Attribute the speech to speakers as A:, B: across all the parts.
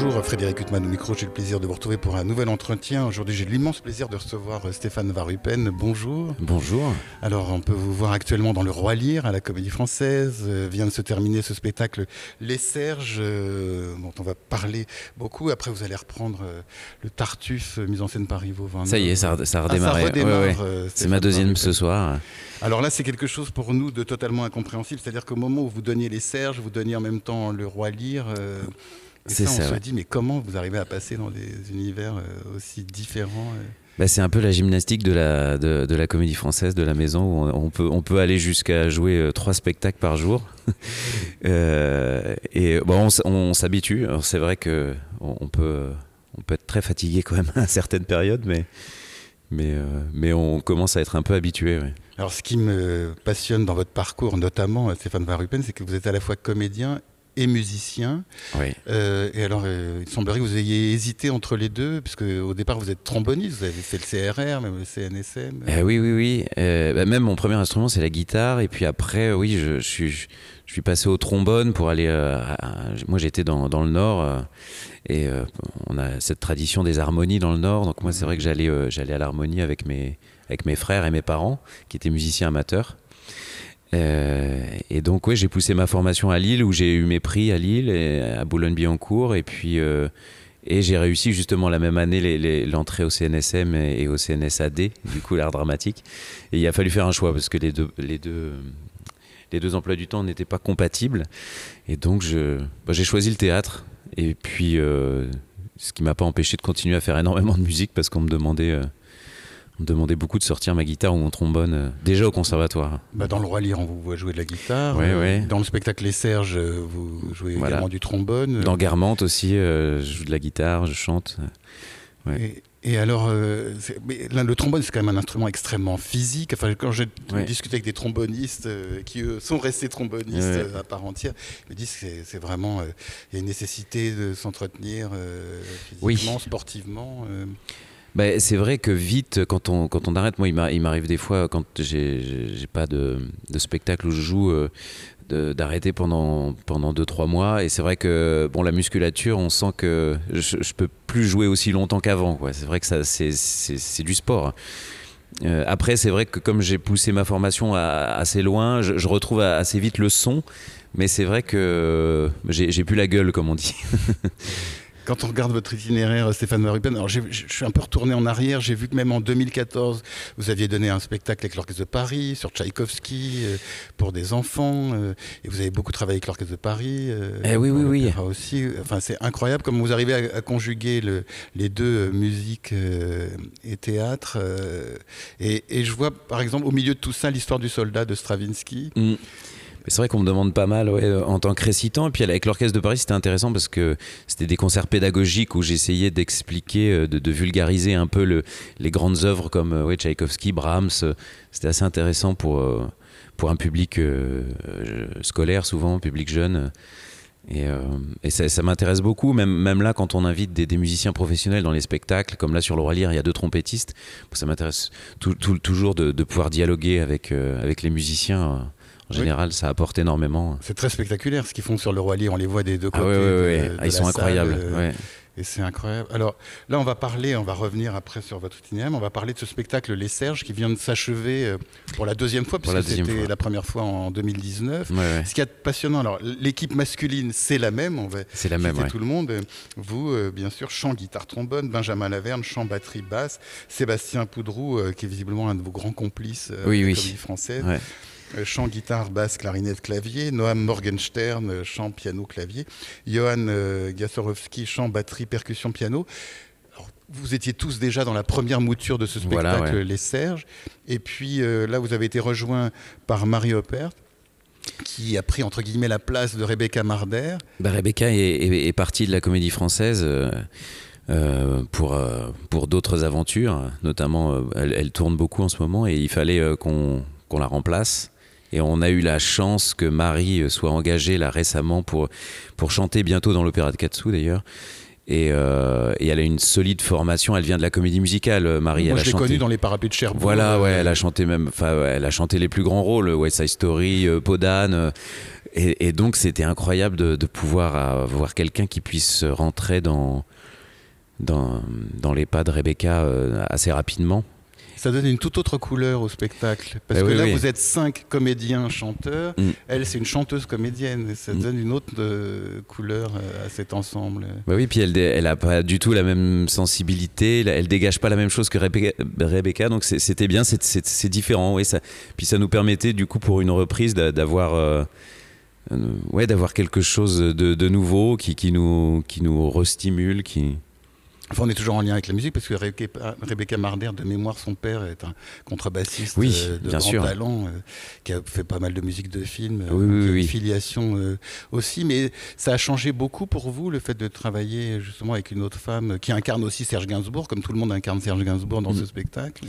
A: Bonjour Frédéric Huttman au micro, j'ai le plaisir de vous retrouver pour un nouvel entretien. Aujourd'hui j'ai l'immense plaisir de recevoir euh, Stéphane Varupen. Bonjour.
B: Bonjour.
A: Alors on peut vous voir actuellement dans le Roi Lire à la Comédie Française. Euh, vient de se terminer ce spectacle Les Serges euh, dont on va parler beaucoup. Après vous allez reprendre le Tartuffe mis en scène par Ivo Van.
B: Ça y est, ça, ça a redémarré.
A: Ah,
B: Ouais, ouais.
A: euh,
B: C'est ma deuxième
A: Varupen.
B: ce soir.
A: Alors là, c'est quelque chose pour nous de totalement incompréhensible. C'est-à-dire qu'au moment où vous donniez les Serges, vous donniez en même temps le Roi Lear. Et
B: C'est
A: ça, on
B: ça,
A: se
B: ouais.
A: dit, mais comment vous arrivez à passer dans des univers euh, aussi différents euh
B: Bah, c'est un peu la gymnastique de la, de, de la comédie française, de la maison, où on, on peut, on peut aller jusqu'à jouer euh, trois spectacles par jour. Euh, et bon, on, s'habitue. C'est vrai que on, peut, on peut être très fatigué quand même à certaines périodes, mais, mais, mais on commence à être un peu habitué. ouais.
A: Alors, ce qui me passionne dans votre parcours, notamment Stéphane Varupen, c'est que vous êtes à la fois comédien et musicien.
B: Oui.
A: Euh, et alors, euh, il semblerait que vous ayez hésité entre les deux, puisque au départ, vous êtes tromboniste, vous avez fait le CRR, même le CNSM.
B: Eh oui, oui, oui. Euh, bah, même mon premier instrument, c'est la guitare. Et puis après, oui, je, je suis, je, suis passé au trombone pour aller. à- moi, j'étais dans, dans le Nord. et on a cette tradition des harmonies dans le Nord. Donc, moi, c'est vrai que j'allais j'allais à l'harmonie avec mes, avec mes frères et mes parents, qui étaient musiciens amateurs. Euh, et donc, oui, j'ai poussé ma formation à Lille, où j'ai eu mes prix à Lille, à Boulogne-Billancourt. Et puis. euh, et j'ai réussi justement la même année l'entrée au CNSM et, au CNSAD, du coup l'art dramatique. Et il a fallu faire un choix parce que les deux, les deux, les deux emplois du temps n'étaient pas compatibles. Et donc bah, j'ai choisi le théâtre. Et puis euh, ce qui m'a pas empêché de continuer à faire énormément de musique parce qu'on me demandait, on demandait beaucoup de sortir ma guitare ou mon trombone euh, déjà au conservatoire.
A: Bah, dans le Roi Lear, on vous voit jouer de la guitare.
B: Ouais,
A: Euh,
B: ouais.
A: Dans le spectacle Les Serges, euh, vous jouez
B: Voilà.
A: également du trombone.
B: Dans Guermantes aussi, euh, je joue de la guitare, je chante. ouais.
A: Et, et alors, euh, c'est- mais là, le trombone, c'est quand même un instrument extrêmement physique. Enfin, quand j'ai discuté avec des trombonistes qui, eux, sont restés trombonistes à part entière, ils me disent que c'est- vraiment. Il y a une nécessité de s'entretenir
B: Oui.
A: physiquement, sportivement.
B: Bah, c'est vrai que vite, quand on, quand on arrête, moi, il m'a- il m'arrive des fois, quand j'ai pas de, spectacle où je joue, euh, d'arrêter pendant, pendant 2-3 mois. Et c'est vrai que bon, la musculature, on sent que je, je peux plus jouer aussi longtemps qu'avant. C'est vrai que c'est- du sport. Euh, après, c'est vrai que comme j'ai poussé ma formation assez loin, je, je retrouve assez vite le son. Mais c'est vrai que j'ai plus la gueule, comme on dit.
A: Quand on regarde votre itinéraire, Stéphane Marupen, alors je suis un peu retourné en arrière. J'ai vu que même en 2014, vous aviez donné un spectacle avec l'Orchestre de Paris sur Tchaïkovski euh, pour des enfants. euh, et vous avez beaucoup travaillé avec l'Orchestre de Paris. euh,
B: Eh oui, oui, oui.
A: aussi. Enfin, c'est incroyable comment vous arrivez à, à conjuguer le- les deux, musique et théâtre. et, et je vois, par exemple, au milieu de tout ça, l'histoire du soldat de Stravinsky.
B: Mm. C'est vrai qu'on me demande pas mal euh, en tant que récitant. Et puis avec l'Orchestre de Paris, c'était intéressant parce que c'était des concerts pédagogiques où j'essayais d'expliquer, euh, de, vulgariser un peu le- les grandes œuvres comme euh, ouais, Tchaïkovski, Brahms. C'était assez intéressant pour, pour un public scolaire, souvent, public jeune. Et, ça, m'intéresse beaucoup, même, là, quand on invite des, musiciens professionnels dans les spectacles, comme là sur le Roi il y a deux trompettistes. Ça m'intéresse toujours de, pouvoir dialoguer avec les musiciens. En
A: Oui.
B: général, ça apporte énormément.
A: C'est très spectaculaire ce qu'ils font sur le Roi. On les voit des deux
B: Ah
A: côtés.
B: ouais,
A: de-
B: ouais.
A: de
B: Ah, ils sont
A: salle,
B: incroyables.
A: euh,
B: ouais.
A: Et c'est incroyable. Alors là, on va parler, on va revenir après sur votre itinéraire, on va parler de ce spectacle Les Serges qui vient de s'achever euh, pour la deuxième fois, puisque c'était la première fois en 2019.
B: Ouais, ouais.
A: Ce qui est passionnant, alors l'équipe masculine, c'est la même, on va
B: C'est la même, ouais.
A: tout le monde. Vous, euh, bien sûr, chant, guitare, trombone, Benjamin Laverne, chant, batterie, basse, Sébastien Poudrou, euh, qui est visiblement un de vos grands complices euh,
B: Oui,
A: de la
B: oui.
A: comédie française. Euh, chant, guitare, basse, clarinette, clavier. Noam Morgenstern, euh, chant, piano, clavier. Johan euh, Gassorowski, chant, batterie, percussion, piano. Alors, vous étiez tous déjà dans la première mouture de ce spectacle,
B: Voilà, ouais.
A: Les Serges. Et puis euh, là, vous avez été rejoint par Marie Oppert, qui a pris entre guillemets la place de Rebecca Marder.
B: Bah, Rebecca est, est- est partie de la comédie française euh, pour, euh, pour d'autres aventures. Notamment, elle, elle tourne beaucoup en ce moment et il fallait euh, qu'on qu'on la remplace. Et on a eu la chance que Marie euh, soit engagée là récemment pour, pour chanter bientôt dans l'opéra de Katsu d'ailleurs. Et, euh, et, elle a une solide formation. Elle vient de la comédie musicale, euh, Marie.
A: Moi,
B: elle
A: je l'ai connue dans les parapluies de Cherbourg.
B: Voilà, ouais, elle a chanté même. Enfin, elle a chanté les plus grands rôles, West Side Story, Podane. Et, et, donc, c'était incroyable de, de pouvoir avoir quelqu'un qui puisse rentrer dans dans, dans les pas de Rebecca assez rapidement.
A: Ça donne une toute autre couleur au spectacle. Parce
B: Eh
A: que
B: oui,
A: là,
B: oui.
A: vous êtes cinq comédiens chanteurs.
B: Mm.
A: Elle, c'est une chanteuse comédienne. Et ça
B: Mm.
A: donne une autre euh, couleur euh, à cet ensemble.
B: Bah oui, puis elle, elle a pas du tout la même sensibilité, elle- dégage pas la même chose que Rebecca, donc c'était bien, c'est- différent, oui, ça, puis ça nous permettait du coup pour une reprise d'a- d'avoir euh, ouais, d'avoir quelque chose de, de nouveau qui, qui nous, qui nous restimule, qui...
A: Enfin, on est toujours en lien avec la musique parce que Rebecca, Marder, de mémoire, son père est un contrebassiste
B: Oui,
A: euh, de
B: bien
A: grand
B: sûr.
A: talent euh, qui a fait pas mal de musique de film,
B: Oui, oui.
A: une filiation euh, aussi. Mais ça a changé beaucoup pour vous le fait de travailler justement avec une autre femme qui incarne aussi Serge Gainsbourg, comme tout le monde incarne Serge Gainsbourg dans
B: Mm.
A: ce spectacle?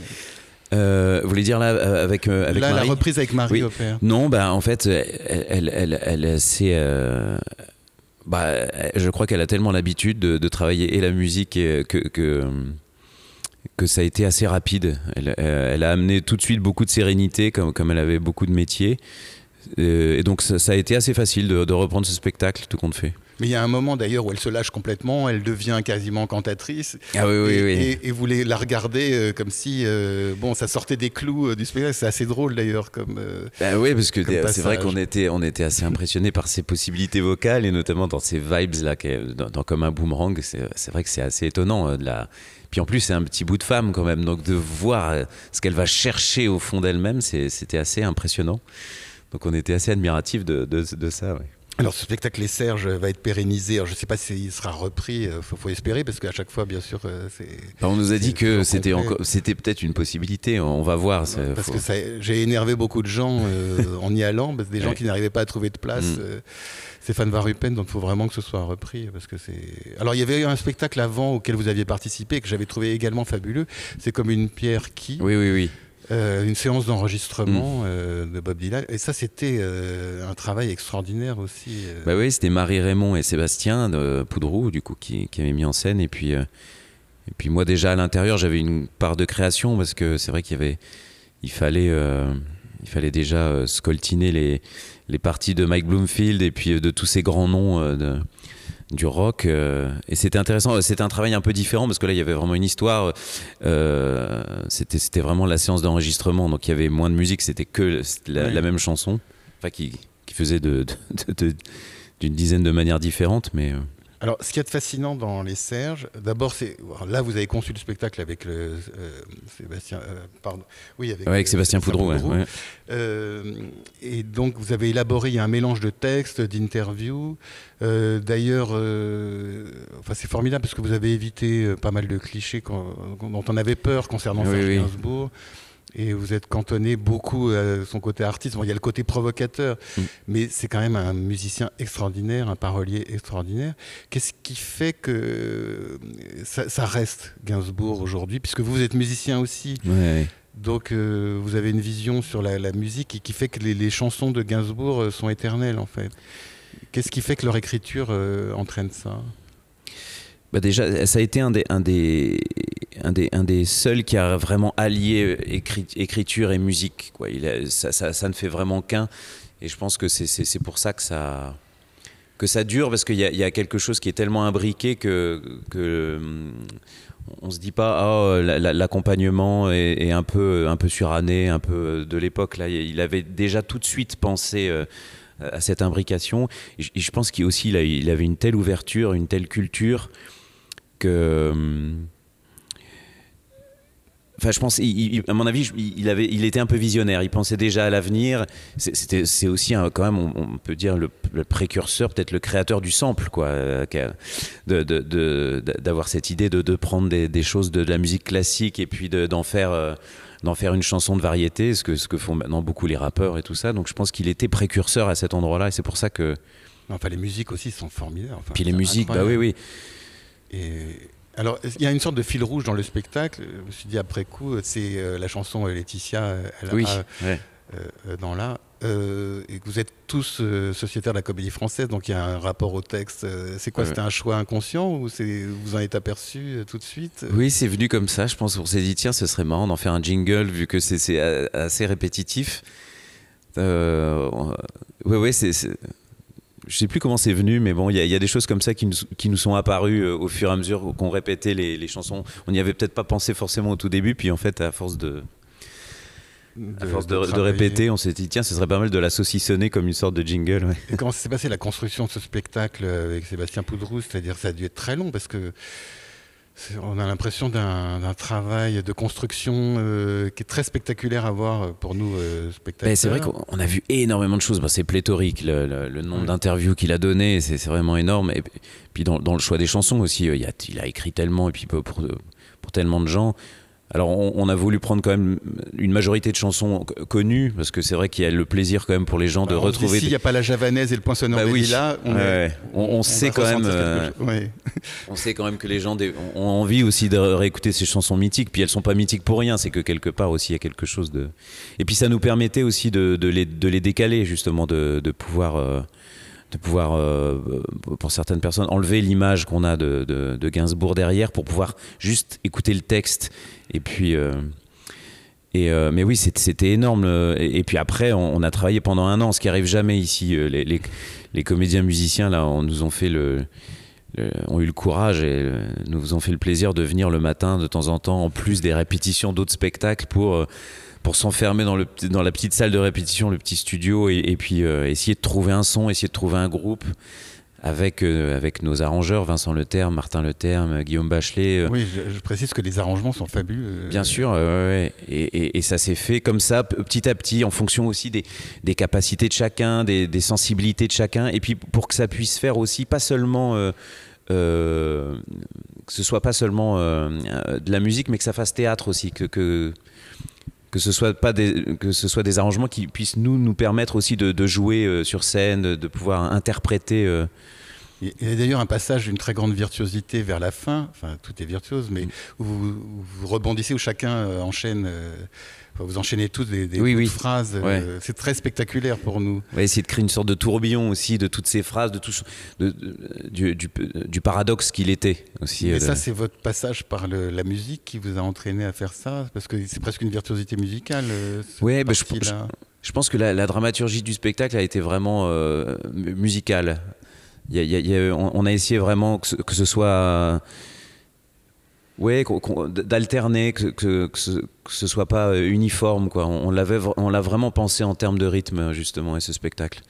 B: Euh, vous voulez dire là, euh, avec, euh, avec
A: là,
B: Marie?
A: la reprise avec Marie
B: Oui.
A: Opère.
B: Non, bah en fait, elle, elle, elle, euh, bah, je crois qu'elle a tellement l'habitude de, travailler et la musique et que, que que ça a été assez rapide. Elle, euh, elle a amené tout de suite beaucoup de sérénité, comme comme elle avait beaucoup de métiers. Euh, et donc ça, a été assez facile de reprendre ce spectacle, tout compte fait.
A: Mais il y a un moment d'ailleurs où elle se lâche complètement, elle devient quasiment cantatrice.
B: Ah oui, oui,
A: et,
B: oui.
A: et- et vous les- la regardez euh, comme si euh, bon, ça sortait des clous euh, du spectacle. C'est assez drôle d'ailleurs comme.
B: Bah oui, parce que c'est vrai qu'on était, on était assez impressionné par ses possibilités vocales et notamment dans ces vibes là, dans, dans comme un boomerang. C'est vrai que c'est assez étonnant de la. Puis en plus, c'est un petit bout de femme quand même, donc de voir ce qu'elle va chercher au fond d'elle-même, c'était assez impressionnant. Donc on était assez admiratifs de, de, de ça. ouais.
A: Alors ce spectacle Les Serges va être pérennisé. Alors, je ne sais pas s'il sera repris. Il faut, faut espérer parce qu'à chaque fois, bien sûr, euh, c'est.
B: Enfin, on nous a dit que c'était c'était peut-être une possibilité. On va voir.
A: Parce
B: faut-
A: que ça- j'ai énervé beaucoup de gens euh, en y allant, parce que des gens
B: Ouais.
A: qui n'arrivaient pas à trouver de place.
B: Mm.
A: euh, Stéphane Van Rupen, donc il faut vraiment que ce soit repris. Parce que c'est. Alors il y avait eu un spectacle avant auquel vous aviez participé que j'avais trouvé également fabuleux. C'est comme une pierre qui,
B: Oui, oui, oui.
A: Euh, une séance
B: Mm.
A: d'enregistrement euh, de Bob Dylan. Et ça, c'était euh, un travail extraordinaire aussi.
B: Bah oui, c'était Marie Raymond et Sébastien de Poudrou, du coup, qui, qui avaient mis en scène. Et puis, et puis moi, déjà à l'intérieur, j'avais une part de création parce que c'est vrai qu'il y avait, il fallait, il fallait déjà scoltiner les, les parties de Mike Bloomfield et puis de tous ces grands noms de, du rock. euh, et c'était intéressant. C'était un travail un peu différent parce que là, il y avait vraiment une histoire. euh, c'était, c'était vraiment la séance d'enregistrement, donc il y avait moins de musique. C'était que la,
A: Oui.
B: la même chanson, enfin qui, qui faisait de, de- de- d'une dizaine de manières différentes, mais euh,
A: Alors, ce qu'il y a de fascinant dans les Serges, d'abord, c'est là vous avez conçu le spectacle avec le euh, Sébastien, euh, pardon, oui, avec,
B: ouais, avec
A: euh,
B: Sébastien Poudreau. ouais, ouais.
A: Euh, et donc, vous avez élaboré un mélange de textes, d'interviews. Euh, D'ailleurs, euh, enfin, c'est formidable parce que vous avez évité pas mal de clichés dont on avait peur concernant
B: Oui,
A: Serge
B: oui.
A: Gainsbourg. Et vous êtes cantonné beaucoup à son côté artiste. Bon, il y a le côté provocateur,
B: Mm.
A: mais c'est quand même un musicien extraordinaire, un parolier extraordinaire. Qu'est-ce qui fait que euh, ça, ça reste Gainsbourg aujourd'hui Puisque vous, vous êtes musicien aussi?
B: Ouais, ouais.
A: Donc euh, vous avez une vision sur la, la musique et qui fait que les, les chansons de Gainsbourg euh, sont éternelles en fait. Qu'est-ce qui fait que leur écriture euh, entraîne ça?
B: Bah déjà, ça a été un des, un des, un des, un des seuls qui a vraiment allié écrit- écriture et musique. Quoi. Il ça, ça- ne fait vraiment qu'un. Et je pense que c'est- pour ça que ça, que ça dure, parce qu'il y, y a quelque chose qui est tellement imbriqué que, que hum, on se dit pas, la- l'accompagnement est, un, peu, un peu suranné, un peu de l'époque. Là, il avait déjà tout de suite pensé. euh, à cette imbrication. Et je, pense qu'il aussi, il avait une telle ouverture, une telle culture que. hum, Enfin, je pense, il- il- à mon avis, il, avait, il était un peu visionnaire. Il pensait déjà à l'avenir. C'est- C'était, c'est aussi un- quand même, on, on peut dire le, le précurseur, peut-être le créateur du sample, quoi, euh, de- d'avoir cette idée de, de prendre des, des choses de, de la musique classique et puis de- d'en faire, euh, d'en faire une chanson de variété, ce que, ce que font maintenant beaucoup les rappeurs et tout ça. Donc, je pense qu'il était précurseur à cet endroit-là, et c'est pour ça que.
A: Enfin les musiques aussi sont formidables. Enfin,
B: Puis les musiques, bah oui, oui.
A: Et alors il y a une sorte de fil rouge dans le spectacle? Je me suis dit après coup, c'est euh, la chanson euh, Laetitia. elle
B: Oui,
A: a,
B: ouais.
A: euh, dans là. euh, et que vous êtes tous euh, sociétaires de la comédie française, donc il y a un rapport au texte. Euh, c'est quoi?
B: Ouais.
A: C'était un choix inconscient ou vous en êtes aperçu tout de suite?
B: Oui, c'est venu comme ça. Je pense qu'on s'est dit, tiens, ce serait marrant d'en faire un jingle vu que c'est- assez répétitif. Ouais, ouais, c'est. Je sais plus comment c'est venu, mais bon, il y, a- il y a des choses comme ça qui nous, qui nous sont apparues euh, au fur et à mesure qu'on répétait les, les chansons. On n'y avait peut-être pas pensé forcément au tout début, puis en fait, à force de, à force de, de
A: travailler.
B: répéter, on s'est dit, tiens, ce serait pas mal de la saucissonner comme une sorte de jingle. ouais.
A: Et comment s'est passé la construction de ce spectacle avec Sébastien Poudrou C'est-à-dire ça a dû être très long parce que on a l'impression d'un travail de construction euh, qui est très spectaculaire à voir pour nous euh, spectateurs.
B: C'est vrai qu'on on a vu énormément de choses. Ben, c'est pléthorique le, le- le nombre d'interviews qu'il a donné, c'est vraiment énorme. Et puis dans, dans le choix des chansons aussi, euh, il, a, il a écrit tellement et puis pour tellement de gens. Alors on, on a voulu prendre quand même une majorité de chansons co- connues parce que c'est vrai qu'il y a le plaisir quand même pour les gens de
A: Bah,
B: retrouver.
A: S'il n'y a pas la javanaise et le poinçonneur
B: Bah oui.
A: lilas, on,
B: Ouais,
A: est-
B: ouais. On- on sait quand même, euh.
A: Ouais.
B: On sait quand même que les gens des- ont envie aussi de réécouter ces chansons mythiques. Puis elles sont pas mythiques pour rien. C'est que quelque part aussi il y a quelque chose de. Et puis ça nous permettait aussi de, de les, de les décaler justement, de, de pouvoir, euh, de pouvoir euh, pour certaines personnes enlever l'image qu'on a de, de- de Gainsbourg derrière pour pouvoir juste écouter le texte. Et puis. euh, et euh, mais oui, c'était énorme. Et, puis après, on, a travaillé pendant un an, ce qui arrive jamais ici. Les, les- comédiens musiciens là, on nous ont fait le, ont eu le courage et nous ont fait le plaisir de venir le matin de temps en temps, en plus des répétitions d'autres spectacles, pour pour s'enfermer dans le dans la petite salle de répétition, le petit studio, et, et puis euh, essayer de trouver un son, essayer de trouver un groupe. Avec, euh, avec nos arrangeurs, Vincent Leterme, Martin Leterme, Guillaume Bachelet, euh,
A: Oui, je, je précise que les arrangements sont fabuleux.
B: Bien sûr, euh, ouais. Et, et- et ça s'est fait comme ça, petit à petit, en fonction aussi des, des capacités de chacun, des, des sensibilités de chacun, et puis pour que ça puisse faire aussi pas seulement, que ce soit pas seulement de la musique, mais que ça fasse théâtre aussi, que que, que ce soit pas des, que ce soit des arrangements qui puissent nous nous permettre aussi de, de jouer euh, sur scène, de, de pouvoir interpréter. euh,
A: Il y a d'ailleurs un passage d'une très grande virtuosité vers la fin, enfin tout est virtuose, mais
B: Mm.
A: où vous, où vous rebondissez, où chacun euh, enchaîne, enfin, vous enchaînez tous des,
B: Oui, oui.
A: phrases. euh, C'est très spectaculaire pour nous.
B: On va essayer de créer une sorte de tourbillon aussi de toutes ces phrases, de tout, ce- de- de- du, du- du paradoxe qu'il était aussi.
A: Mais
B: euh, de-
A: ça, c'est votre passage par le- la musique qui vous a entraîné à faire ça, parce que c'est presque une virtuosité musicale. euh,
B: Ouais, bah, je- pense que la, la dramaturgie du spectacle a été vraiment euh, mu- musicale. Il y a- il y a- il y a- on, on a essayé vraiment que ce, que ce soit. Euh, qu'on- d'alterner, que, que, que ce, que ce soit pas euh, uniforme. Quoi. On, on l'a vraiment pensé en termes de rythme, justement, et ce spectacle.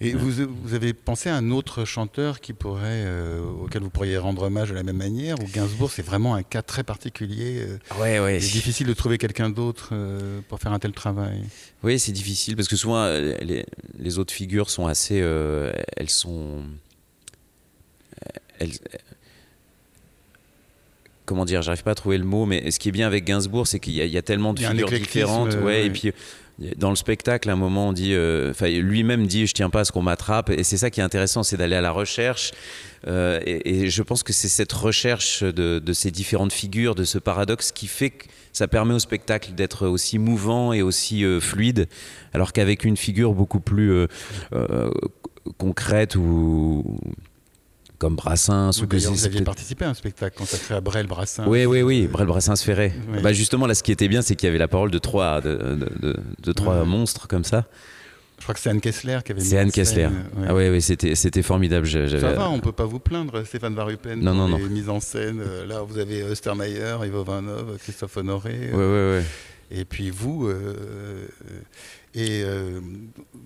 A: Et vous, vous avez pensé à un autre chanteur qui pourrait, euh, auquel vous pourriez rendre hommage de la même manière Ou Gainsbourg, c'est vraiment un cas très particulier. euh,
B: Ouais, ouais.
A: Il est difficile de trouver quelqu'un d'autre euh, pour faire un tel travail.
B: Oui, c'est difficile parce que souvent euh, les, les autres figures sont assez. euh, elles sont. Elles, comment dire J'arrive pas à trouver le mot, mais ce qui est bien avec Gainsbourg, c'est qu'il y, a- il y a tellement de
A: a
B: figures différentes. ouais,
A: oui.
B: Et puis dans le spectacle, à un moment, on dit. euh, lui-même dit Je tiens pas à ce qu'on m'attrape. Et c'est ça qui est intéressant, c'est d'aller à la recherche. Euh, et, et je pense que c'est cette recherche de, de ces différentes figures, de ce paradoxe, qui fait que ça permet au spectacle d'être aussi mouvant et aussi euh, fluide, alors qu'avec une figure beaucoup plus concrète ou comme Brassens
A: Vous,
B: ou que
A: vous aviez participé à un spectacle consacré à Brel Brassin.
B: oui, oui, oui, Brel Brassens Ferré.
A: Oui.
B: Bah justement, là, ce qui était bien, c'est qu'il y avait la parole de trois, de, de- de- de trois
A: Ouais.
B: monstres comme ça.
A: Je crois que c'est Anne Kessler qui avait
B: C'est Anne Kessler.
A: ouais.
B: Ah oui, oui, c'était, c'était formidable.
A: Ça va, on peut pas vous plaindre, Stéphane Varupen,
B: Non,
A: pour
B: non,
A: les mises en scène. Euh, Là, vous avez Ostermeyer, Ivo Vanov, Christophe Honoré.
B: Ouais, ouais, ouais.
A: Et puis vous, euh, et euh,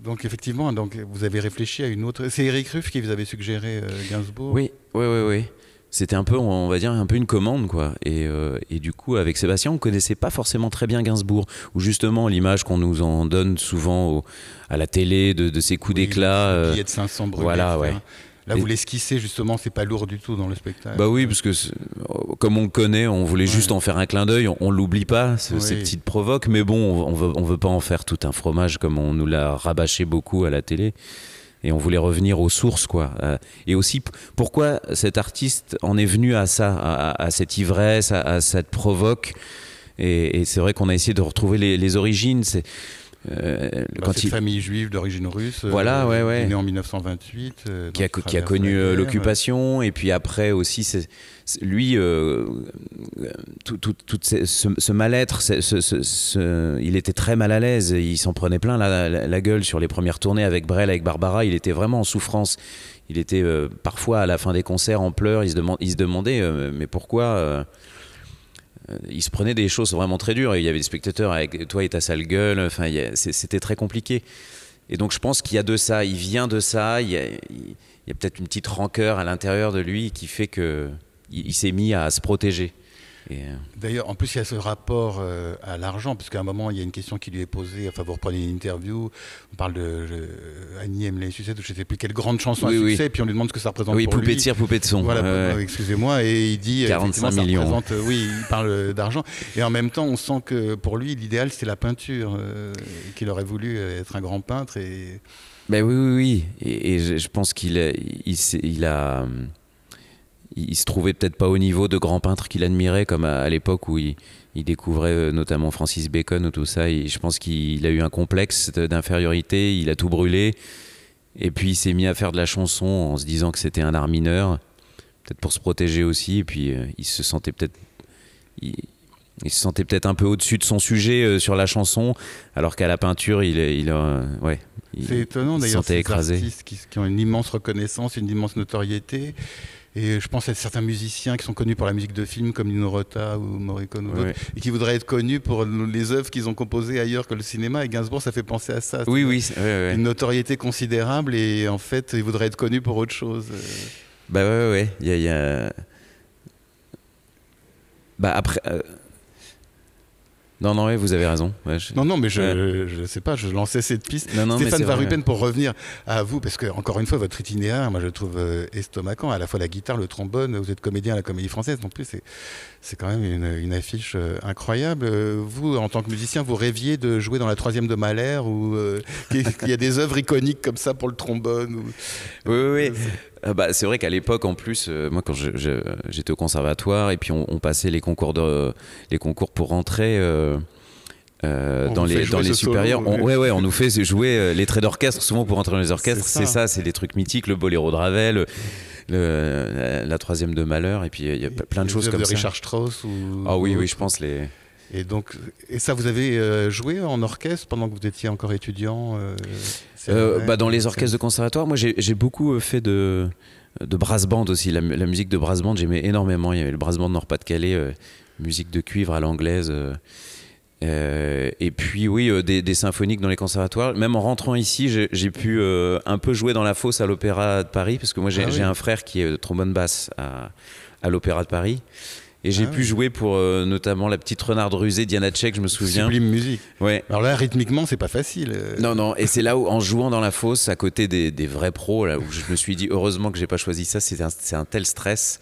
A: donc effectivement, donc vous avez réfléchi à une autre. C'est Eric Ruff qui vous avait suggéré euh, Gainsbourg?
B: Oui, oui, oui, oui. C'était un peu, on va dire, un peu une commande, quoi. Et, euh, et du coup, avec Sébastien, on connaissait pas forcément très bien Gainsbourg, ou justement l'image qu'on nous en donne souvent au- à la télé de, de ses coups
A: Oui,
B: d'éclat. euh,
A: de 500 brûlés,
B: voilà,
A: etc.
B: ouais.
A: Là,
B: Et-
A: vous l'esquissez justement, c'est pas lourd du tout dans le spectacle.
B: Bah oui, parce que euh, comme on le connaît, on voulait juste en faire un clin d'œil. On, on l'oublie pas, ce- ces petites provoques. Mais bon, on, veut, on veut pas en faire tout un fromage comme on nous l'a rabâché beaucoup à la télé. Et on voulait revenir aux sources, quoi. Euh, Et aussi, pourquoi cet artiste en est venu à ça, à, à- à cette ivresse, à, à cette provoque? Et, et c'est vrai qu'on a essayé de retrouver les, les origines. C'est euh,
A: Bah,
B: quand
A: cette
B: il
A: famille juive d'origine russe, euh,
B: Voilà, ouais, ouais.
A: qui est née en 1928, euh,
B: qui a, qui a connu euh, l'occupation et puis après aussi c'est- lui euh, euh, tout, tout- tout ce, mal-être ce- il était très mal à l'aise il s'en prenait plein la, la- la gueule sur les premières tournées avec Brel avec Barbara il était vraiment en souffrance il était euh, parfois à la fin des concerts en pleurs il se, demande, il se demandait euh, mais pourquoi euh, euh, il se prenait des choses vraiment très dures il y avait des spectateurs avec toi et ta sale gueule enfin c'était très compliqué et donc je pense qu'il y a de ça, il vient de ça, il y a, peut-être une petite rancœur à l'intérieur de lui qui fait que il, il s'est mis à se protéger. Euh,
A: D'ailleurs, en plus, il y a ce rapport euh, à l'argent, parce qu'à un moment, il y a une question qui lui est posée. Enfin, vous reprenez une interview, on parle de euh, Annie aime les sucettes, ou je ne sais plus quelle grande chanson
B: Oui,
A: à
B: oui.
A: succès, et puis on lui demande ce que ça représente
B: oui,
A: pour
B: poupée
A: lui.
B: de cire, poupée de son.
A: Voilà, excusez-moi, et il dit
B: 45
A: effectivement, ça
B: millions.
A: représente, euh, oui, il parle d'argent, et en même temps, on sent que pour lui, l'idéal, c'était la peinture, qu'il aurait voulu être un grand peintre, et
B: Ben oui, oui, oui. Et, et je, je pense qu'il il, il a, hum, il, se trouvait peut-être pas au niveau de grands peintres qu'il admirait, comme à, à l'époque où il, il découvrait euh, notamment Francis Bacon ou tout ça. Et je pense qu'il a eu un complexe d'infériorité, il a tout brûlé. Et puis il s'est mis à faire de la chanson en se disant que c'était un art mineur, peut-être pour se protéger aussi. Et puis euh, il se sentait peut-être. Il, il se sentait peut-être un peu au-dessus de son sujet euh, sur la chanson, alors qu'à la peinture, il, il, a, ouais, il-
A: c'est étonnant d'ailleurs, ces
B: écrasé.
A: artistes qui, qui ont une immense reconnaissance, une immense notoriété, et je pense à certains musiciens qui sont connus pour la musique de film, comme Nino Rota ou Morricone ou et qui voudraient être connus pour les œuvres qu'ils ont composées ailleurs que le cinéma, et Gainsbourg, ça fait penser à ça.
B: Oui, oui.
A: Une notoriété considérable, et en fait, ils voudraient être connus pour autre chose.
B: Bah ouais, ouais. Il y a, y a- Bah après. euh, Non, non, ouais, vous avez raison. Ouais, je-
A: Non, non, mais je je sais pas, je lançais cette piste.
B: Non, non,
A: Stéphane. Varupen, pour revenir à vous, parce que encore une fois, votre itinéraire, moi je le trouve euh, estomacant, à la fois la guitare, le trombone, vous êtes comédien à la Comédie Française, non plus, c'est quand même une, une affiche euh, incroyable. Euh, Vous, en tant que musicien, vous rêviez de jouer dans la troisième de Mahler, ou euh, qu'il qu'il y a des œuvres iconiques comme ça pour le trombone ou...
B: Oui, oui, oui. Ah bah, c'est vrai qu'à l'époque, en plus, euh, moi, quand j'étais au conservatoire et puis on, on passait les concours, de, les concours pour rentrer. euh, euh, dans les, dans les
A: ce solo,
B: supérieurs, on, ouais, ouais, on nous fait jouer euh, les traits d'orchestre. Souvent, pour entrer dans les orchestres,
A: C'est ça.
B: c'est les trucs mythiques, le boléro de Ravel, le- le- la, la troisième de Malheur, et puis il y a plein de choses comme
A: de
B: ça.
A: Richard Strauss ou...
B: Ah oui,
A: ou
B: oui, je pense les.
A: Et donc, et ça, vous avez euh, joué en orchestre pendant que vous étiez encore étudiant euh,
B: Euh, bah, dans les orchestres de conservatoire, moi j'ai beaucoup fait de, de brass band aussi. La, mu- la musique de brass band, j'aimais énormément. Il y avait le brass band Nord-Pas-de-Calais, euh, musique de cuivre à l'anglaise. euh, et puis oui, des, des symphoniques dans les conservatoires. Même en rentrant ici, j'ai pu un peu jouer dans la fosse à l'Opéra de Paris, parce que moi j'ai
A: Ah oui.
B: un frère qui est trombone basse à, à l'Opéra de Paris. Et j'ai
A: Ah
B: pu
A: oui.
B: jouer pour euh, notamment la petite renarde rusée Diana Tchek, je me souviens.
A: Sublime musique.
B: Ouais.
A: Alors là, rythmiquement, c'est pas facile. euh.
B: Non, non, et c'est là où, en jouant dans la fosse, à côté des, des vrais pros, là où je me suis dit, heureusement que j'ai pas choisi ça, c'est un, tel stress.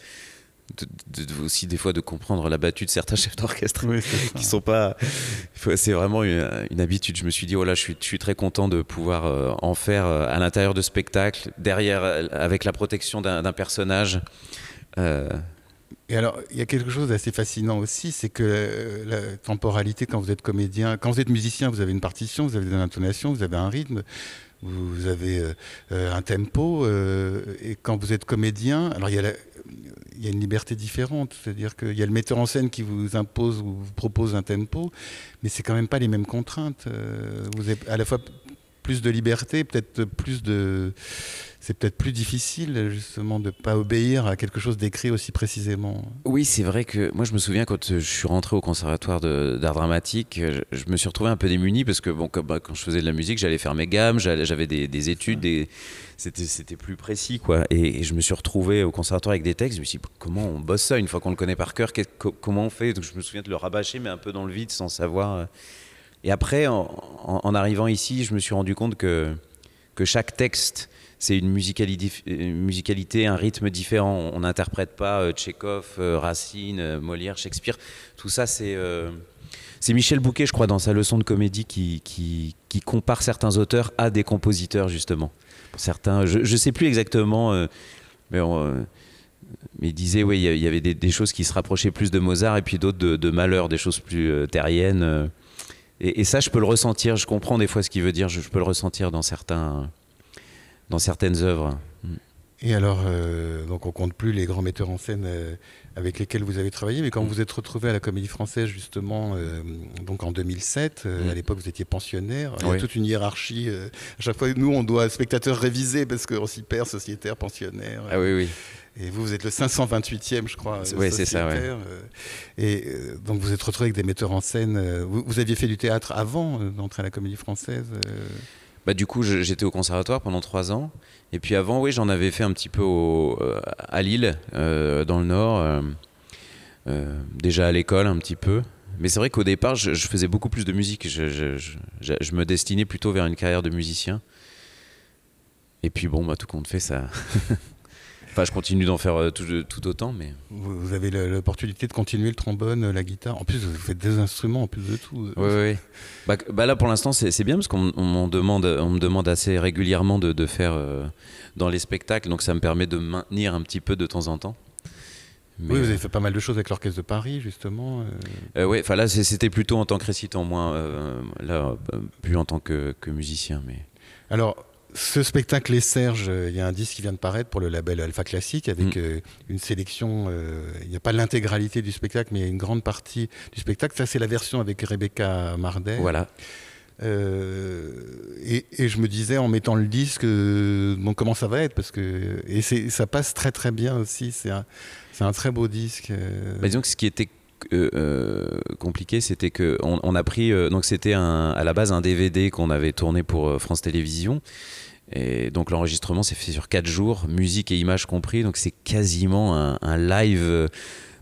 B: De, de- de- aussi des fois de comprendre la battue de certains chefs d'orchestre
A: Oui,
B: qui sont pas c'est vraiment une, une habitude je me suis dit oh là je suis, je suis très content de pouvoir euh, en faire euh, à l'intérieur de spectacles derrière avec la protection d'un d'un personnage Euh,
A: Et alors, il y a quelque chose d'assez fascinant aussi, c'est que euh, la temporalité, quand vous êtes comédien, quand vous êtes musicien, vous avez une partition, vous avez des intonations, vous avez un rythme, vous avez euh, euh, un tempo, et quand vous êtes comédien, alors il y a, une liberté différente, c'est-à-dire qu'il y a le metteur en scène qui vous impose ou vous propose un tempo, mais c'est quand même pas les mêmes contraintes. Vous à la fois plus de liberté, peut-être plus de c'est peut-être plus difficile justement de pas obéir à quelque chose d'écrit aussi précisément.
B: Oui, c'est vrai que moi je me souviens quand euh, je suis rentré au conservatoire d'art dramatique, euh, je, me suis retrouvé un peu démuni parce que bon, bah, quand je faisais de la musique, j'allais faire mes gammes, j'avais des, des études, des- c'était plus précis quoi. Et, et je me suis retrouvé au conservatoire avec des textes. Je me suis dit comment on bosse ça une fois qu'on le connaît par cœur Comment on fait? Donc je me souviens de le rabâcher mais un peu dans le vide sans savoir. Et après, en, arrivant ici, je me suis rendu compte que que chaque texte c'est une musicalité, un rythme différent. On n'interprète pas euh, Tchekhov, euh, Racine, euh, Molière, Shakespeare. Tout ça, c'est euh, c'est Michel Bouquet, je crois, dans sa leçon de comédie, qui, compare certains auteurs à des compositeurs, justement. Certains, je ne sais plus exactement, mais, il disait, oui, il y avait des, choses qui se rapprochaient plus de Mozart et puis d'autres de, de Malheur, des choses plus terriennes. Euh. Et, ça, je peux le ressentir. Je comprends des fois ce qu'il veut dire. Je, peux le ressentir dans certains, dans certaines œuvres.
A: Et alors, euh, donc on compte plus les grands metteurs en scène euh, avec lesquels vous avez travaillé, mais quand vous êtes retrouvé à la Comédie Française justement, euh, donc en 2007, mm. à l'époque vous étiez pensionnaire, il y a toute une hiérarchie. à chaque fois, nous on doit spectateurs réviser parce qu'on s'y perd, sociétaire, pensionnaire.
B: Ah oui, oui.
A: Et vous, vous êtes le 528e, je crois.
B: Oui, c'est ça. Ouais.
A: Et donc vous êtes retrouvé avec des metteurs en scène. Vous, vous aviez fait du théâtre avant d'entrer à la Comédie Française
B: bah, du coup, j'étais au conservatoire pendant trois ans. Et puis avant, oui, j'en avais fait un petit peu euh, à Lille, euh, dans le Nord. Euh, déjà à l'école, un petit peu. Mais c'est vrai qu'au départ, je, faisais beaucoup plus de musique. Je, je, me destinais plutôt vers une carrière de musicien. Et puis bon, bah, tout compte fait, ça, Enfin, je continue d'en faire euh, tout, autant, mais.
A: Vous avez l'opportunité de continuer le trombone, euh, la guitare. En plus, vous faites des instruments en plus de tout.
B: Oui, oui. Bah, bah là, pour l'instant, c'est bien parce qu'on demande, on me demande assez régulièrement de, faire euh, dans les spectacles, donc ça me permet de maintenir un petit peu de temps en temps.
A: oui, vous avez fait pas mal de choses avec l'orchestre de Paris, justement.
B: oui, enfin là, c'était plutôt en tant que récitant, moins là, plus en tant que, que musicien, mais.
A: Alors, ce spectacle Les Serges, euh, il y a un disque qui vient de paraître pour le label Alpha Classique avec mm. euh, une sélection. Euh, il n'y a pas l'intégralité du spectacle, mais il y a une grande partie du spectacle. Ça, c'est la version avec Rebecca Mardet.
B: Voilà.
A: et, je me disais en mettant le disque, bon, comment ça va être? Parce que et ça passe très très bien aussi. C'est un, un, très beau disque.
B: Bah, disons que ce qui était compliqué, c'était que on, a pris donc c'était à la base un DVD qu'on avait tourné pour France Télévisions et donc l'enregistrement s'est fait sur 4 jours, musique et images compris, donc c'est quasiment un, live euh,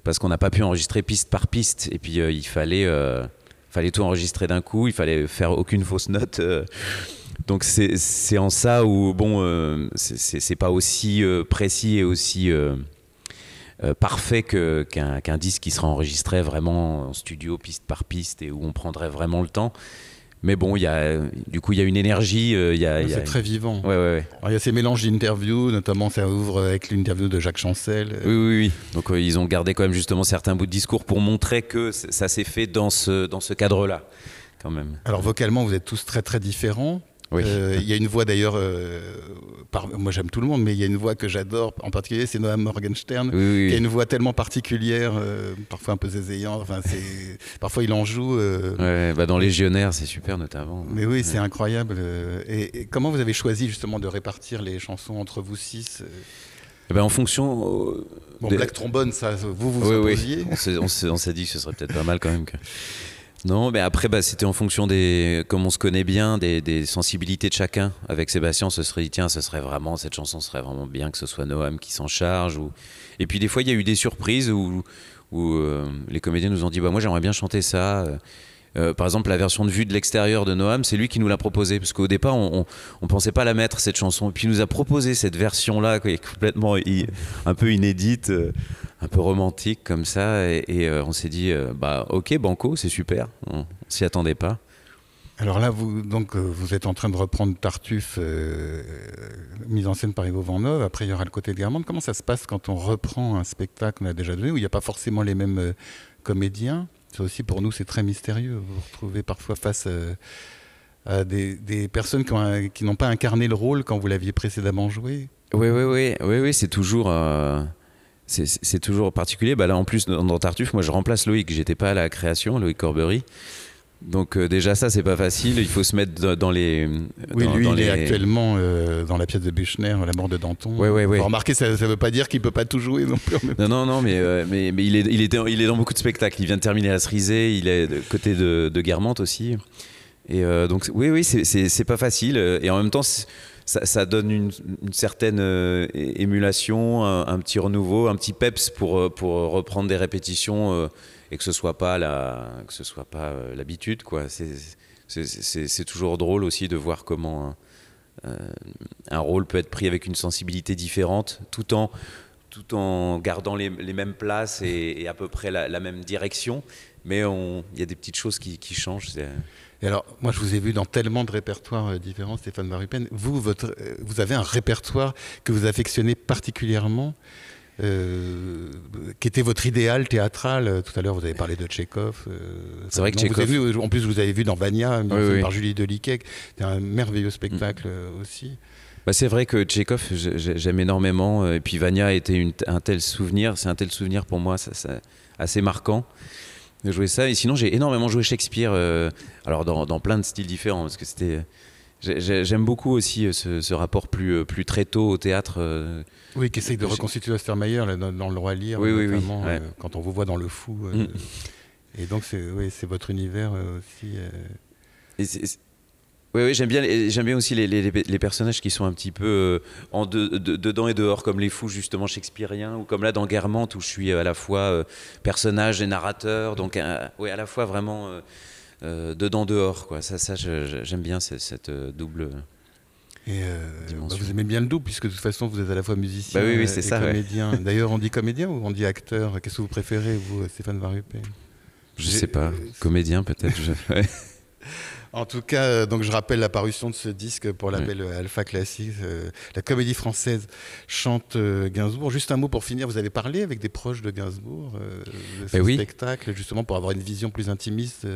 B: parce qu'on n'a pas pu enregistrer piste par piste et puis euh, il fallait, euh, fallait tout enregistrer d'un coup, il fallait faire aucune fausse note. donc c'est en ça où bon, c'est pas aussi précis et aussi parfait qu'un disque qui sera enregistré vraiment en studio piste par piste et où on prendrait vraiment le temps. Mais bon, il y a, du coup, il y a une énergie. Euh,
A: c'est très vivant.
B: Ouais, ouais,
A: il y a ces mélanges d'interviews, notamment ça ouvre avec l'interview de Jacques Chancel.
B: Oui, oui, oui. Donc euh, ils ont gardé quand même justement certains bouts de discours pour montrer que ça s'est fait dans ce, dans ce cadre-là, quand même.
A: Alors vocalement, vous êtes tous très très différents. Euh, il y a une voix d'ailleurs, euh, moi j'aime tout le monde, mais il y a une voix que j'adore, en particulier c'est Noam Morgenstern, qui a une voix tellement particulière, euh, parfois un peu zézayante, enfin, parfois il en joue.
B: bah dans Légionnaire c'est super notamment.
A: Mais oui, c'est incroyable. Et, comment vous avez choisi justement de répartir les chansons entre vous six
B: eh ben, en fonction.
A: bon, Black Trombone, ça, vous vous oui,
B: On s'est dit que ce serait peut-être pas mal quand même que. Non, mais après, bah, c'était en fonction des, comme on se connaît bien, des, sensibilités de chacun. Avec Sébastien, se serait tiens, ce serait vraiment, cette chanson serait vraiment bien que ce soit Noam qui s'en charge. Et puis des fois, il y a eu des surprises où, euh, les comédiens nous ont dit, bah, moi j'aimerais bien chanter ça. Euh, par exemple, la version de vue de l'extérieur de Noam, c'est lui qui nous l'a proposé. Parce qu'au départ, on, ne pensait pas la mettre, cette chanson. Et puis il nous a proposé cette version-là, qui est complètement un peu inédite, euh, un peu romantique comme ça. Et, euh, on s'est dit, bah ok, Banco, c'est super. On, s'y attendait pas.
A: Alors là, vous, donc, vous êtes en train de reprendre Tartuffe, mise en scène par Ivo Van Après, il y aura le côté de Guermantes. Comment ça se passe quand on reprend un spectacle qu'on a déjà donné, où il n'y a pas forcément les mêmes comédiens? Ça aussi, pour nous, c'est très mystérieux. Vous vous retrouvez parfois face euh, à, des, personnes qui n'ont pas incarné le rôle quand vous l'aviez précédemment joué.
B: Oui, oui, oui, oui, oui c'est toujours. C'est toujours particulier. Bah là, en plus, dans Tartuffe, moi, je remplace Loïc. J'étais pas à la création, Loïc Corbery. Donc euh, déjà ça c'est pas facile, il faut se mettre dans les.
A: Oui, lui il est actuellement euh, dans la pièce de Buchner, La mort de Danton.
B: Ouais, ouais, ouais.
A: Remarquez, ça, ne veut pas dire qu'il peut pas tout jouer non plus.
B: non, non, non, mais, euh, mais, mais, il, est, il, est, il est dans beaucoup de spectacles. Il vient de terminer à Cerisé, il est de côté de, de Guermantes aussi. Et donc oui, oui, c'est pas facile. Et en même temps, ça, donne une, certaine émulation, un, petit renouveau, un petit peps pour, pour reprendre des répétitions et que ce soit pas la, que ce soit pas euh, l'habitude quoi. C'est toujours drôle aussi de voir comment un, un, rôle peut être pris avec une sensibilité différente, tout en tout en gardant les, les mêmes places et, à peu près la, même direction, mais il y a des petites choses qui, qui changent.
A: Et alors, moi, je vous ai vu dans tellement de répertoires euh, différents, Stéphane Marupen. Vous, votre, euh, vous avez un répertoire que vous affectionnez particulièrement Euh, qui était votre idéal théâtral Tout à l'heure, vous avez parlé de Tchekhov.
B: c'est vrai que Tchekhov.
A: en plus, vous avez vu dans Vania, par Julie Deliquet. C'était un merveilleux spectacle mm. aussi.
B: Bah, c'est vrai que Tchekhov, j'aime énormément. Et puis Vania était un tel souvenir. C'est un tel souvenir pour moi, ça, assez marquant de jouer ça. Et sinon, j'ai énormément joué Shakespeare. alors, dans, dans, plein de styles différents, parce que c'était J'aime beaucoup aussi euh, ce, rapport plus, euh, plus très tôt au théâtre. Euh,
A: oui, qui essaye de reconstituer Ostermeyer dans, dans Le Roi Lire, oui, notamment, quand on vous voit dans Le Fou. Mm. Et donc, c'est oui, votre univers aussi.
B: Oui, oui j'aime bien, j'aime bien aussi les, les, les, personnages qui sont un petit peu en dedans et dehors, comme les fous justement shakespeariens, ou comme là dans Guermantes où je suis à la fois personnage et narrateur, donc oui, à la fois vraiment euh, dedans dehors quoi ça ça j'aime bien cette, euh, double
A: et euh, bah, vous aimez bien le double, puisque de toute façon, vous êtes à la fois musicien
B: bah oui,
A: et
B: ça,
A: comédien. D'ailleurs, on dit comédien ou on dit acteur? Qu'est-ce que vous préférez, vous, Stéphane Varupé?
B: Je sais pas. Comédien, peut-être.
A: En tout cas, donc je rappelle la parution de ce disque pour l'appel Alpha Classique. la comédie française chante Gainsbourg. Juste un mot pour finir. Vous avez parlé avec des proches de Gainsbourg de ce spectacle, justement pour avoir une vision plus intimiste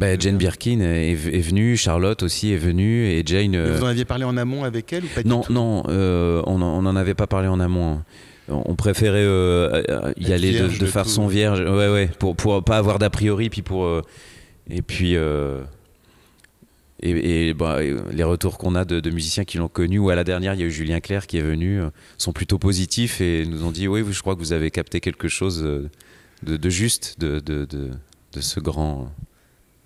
B: bah, Jane Birkin est, venue, Charlotte aussi est venue et Jane.
A: vous en aviez parlé en amont avec elle ou pas
B: Non, non, euh, on n'en avait pas parlé en amont. On préférait euh, y aller de, façon vierge, ouais, ouais, pour pour pas avoir d'a priori, puis pour euh, et puis et, bah, les retours qu'on a de, musiciens qui l'ont connu, ou à la dernière, il y a eu Julien Clerc qui est venu, sont plutôt positifs et nous ont dit oui, je crois que vous avez capté quelque chose de, juste de, ce grand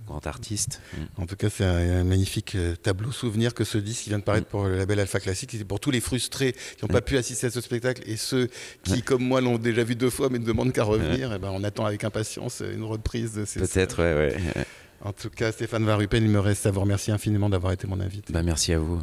B: grand artiste.
A: Mm. En tout cas, c'est un, magnifique euh, tableau souvenir que ce disque qui vient de paraître mm. pour le label Alpha Classique. C'est pour tous les frustrés qui n'ont pas mm. pu assister à ce spectacle et ceux qui, comme moi, l'ont déjà vu deux fois mais ne demandent qu'à revenir. Et eh ben, on attend avec impatience une reprise de ces.
B: Peut-être, ouais,
A: En tout cas, Stéphane Varupen, il me reste à vous remercier infiniment d'avoir été mon invité.
B: Bah, merci à vous.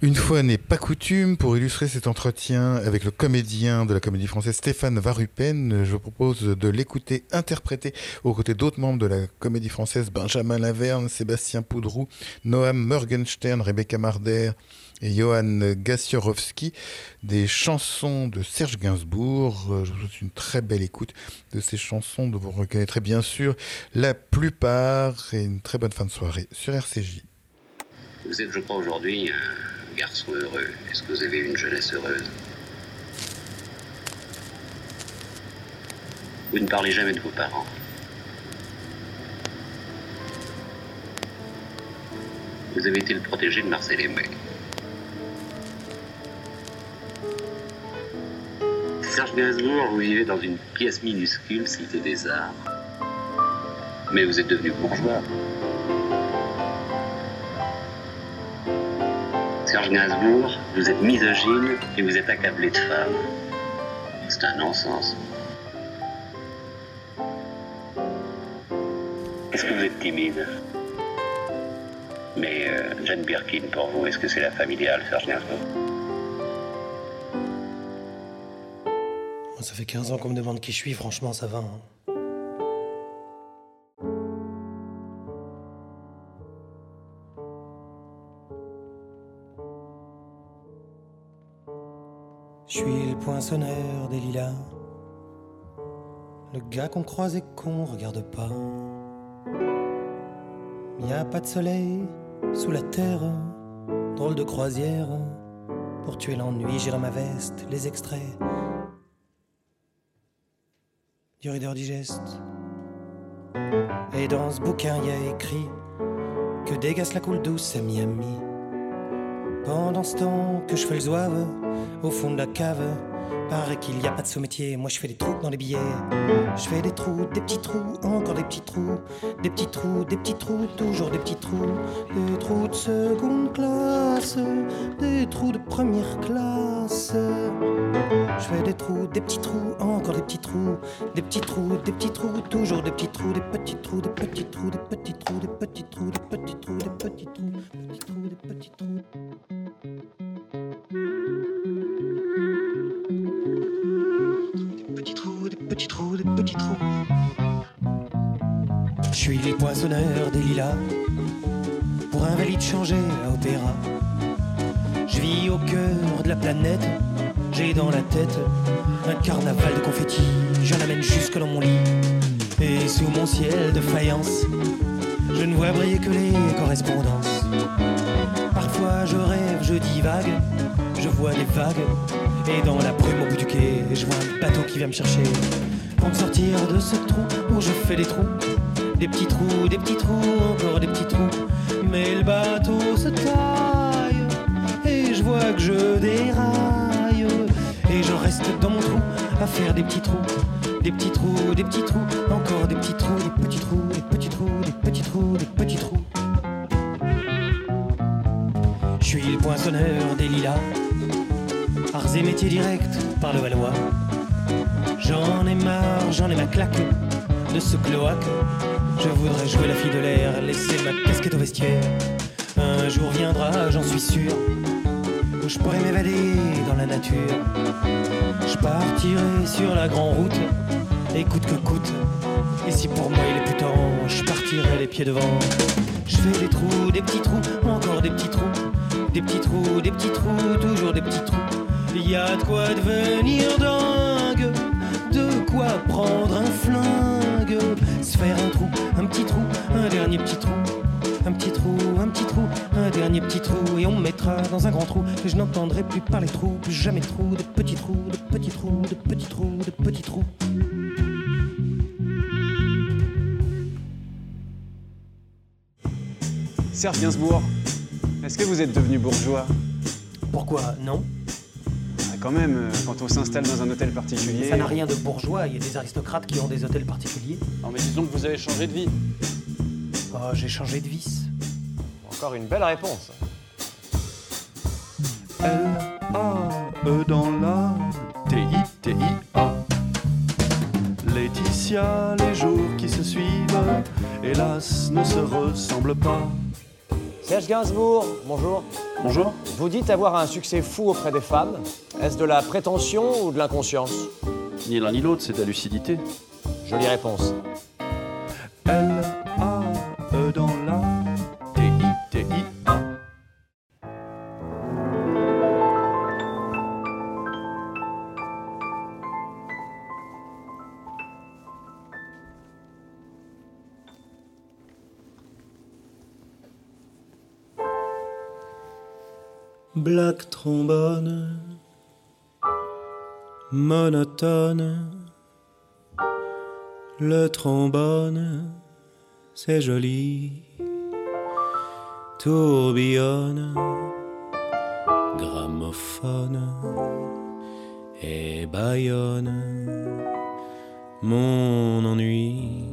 A: Une fois n'est pas coutume, pour illustrer cet entretien avec le comédien de la comédie française Stéphane Varupen, je vous propose de l'écouter interpréter aux côtés d'autres membres de la comédie française Benjamin Laverne, Sébastien Poudrou, Noam Morgenstern, Rebecca Marder et Johan Gassiorowski, des chansons de Serge Gainsbourg. Je vous souhaite une très belle écoute de ces chansons dont vous reconnaîtrez bien sûr la plupart et une très bonne fin de soirée sur RCJ.
C: Vous êtes, je crois, aujourd'hui garçon heureux Est-ce que vous avez une jeunesse heureuse? Vous ne parlez jamais de vos parents. Vous avez été le protégé de Marcel Aimé. Serge Gainsbourg, vous vivez dans une pièce minuscule, cité des arts. Mais vous êtes devenu bourgeois. Serge Gainsbourg, vous êtes misogyne et vous êtes accablé de femmes. C'est un non-sens. Est-ce que vous êtes timide? Mais euh, Jane Birkin, pour vous, est-ce que c'est la femme idéale, Serge Gainsbourg?
D: Fait 15 ans qu'on me demande qui je suis, franchement, ça va. Hein. Je suis le poinçonneur des lilas, le gars qu'on croise et qu'on regarde pas. Y a pas de soleil sous la terre, drôle de croisière. Pour tuer l'ennui, j'ai dans ma veste les extraits Et dans ce bouquin, y a écrit que dégasse la coule douce à Miami. Pendant ce temps que je fais le zouave au fond de la cave, paraît qu'il n'y a pas de sous-métier. Moi je fais des trous dans les billets. Je fais des trous, des petits trous, encore des petits trous. Des petits trous, des petits trous, toujours des petits trous. Des trous de seconde classe, des trous de première classe. Je fais des trous, des petits trous, encore des petits trous. Des petits trous, des petits trous, toujours des petits trous, des petits trous, des petits trous, des petits trous, des petits trous, des petits trous, des petits trous, des petits trous, des petits trous. Petits trous, des petits trous. Je suis le poinçonneur des lilas, pour invalide changer à opéra. Je vis au cœur de la planète, J'ai dans la tête un carnaval de confettis. J'en amène jusque dans mon lit. Et sous mon ciel de faïence, je ne vois briller que les correspondances. Parfois je rêve, je divague, je vois des vagues. Et dans la brume au bout du quai, je vois un bateau qui vient me chercher. Pour me sortir de ce trou où je fais des trous. Des petits trous, des petits trous, encore des petits trous. Mais le bateau se taille. Et je vois que je déraille. Et je reste dans mon trou à faire des petits trous. Des petits trous, des petits trous, encore des petits trous, des petits trous, des petits trous, des petits trous, des petits trous. Je suis le poinçonneur des lilas. Et métiers directs par le Valois. J'en ai marre, j'en ai ma claque de ce cloaque. Je voudrais jouer la fille de l'air, laisser ma casquette au vestiaire. Un jour viendra, j'en suis sûr, où je pourrai m'évader dans la nature. Je partirai sur la grande route, et coûte que coûte. Et si pour moi il est plus temps, je partirai les pieds devant. Je fais des trous, des petits trous, encore des petits trous. Des petits trous, des petits trous, toujours des petits trous. Il y a de quoi devenir dingue, de quoi prendre un flingue, se faire un trou, un petit trou, un dernier petit trou. Un petit trou, un petit trou, un dernier petit trou, et on me mettra dans un grand trou, et je n'entendrai plus parler trous, plus jamais de trous, de petits trous, de petits trous, de petits trous, de petits trous.
E: Serge Gainsbourg, est-ce que vous êtes devenu bourgeois?
D: Pourquoi non?
E: Quand même, euh, quand on s'installe dans un hôtel particulier.
D: Ça n'a rien de bourgeois, il y a des aristocrates qui ont des hôtels particuliers.
F: Non mais disons que vous avez changé de vie.
D: Oh, j'ai changé de vis.
F: Encore une belle réponse.
G: L-A-E dans la T-I-T-I-A. Laetitia, les jours qui se suivent, hélas, ne se ressemblent pas.
F: Serge Gainsbourg, bonjour.
G: Bonjour.
F: Vous dites avoir un succès fou auprès des femmes. Est-ce de la prétention ou de l'inconscience
G: Ni l'un ni l'autre, c'est de la lucidité.
F: Jolie réponse.
D: Black trombone, monotone. Le trombone, c'est joli. Tourbillonne, gramophone et baillonne mon ennui.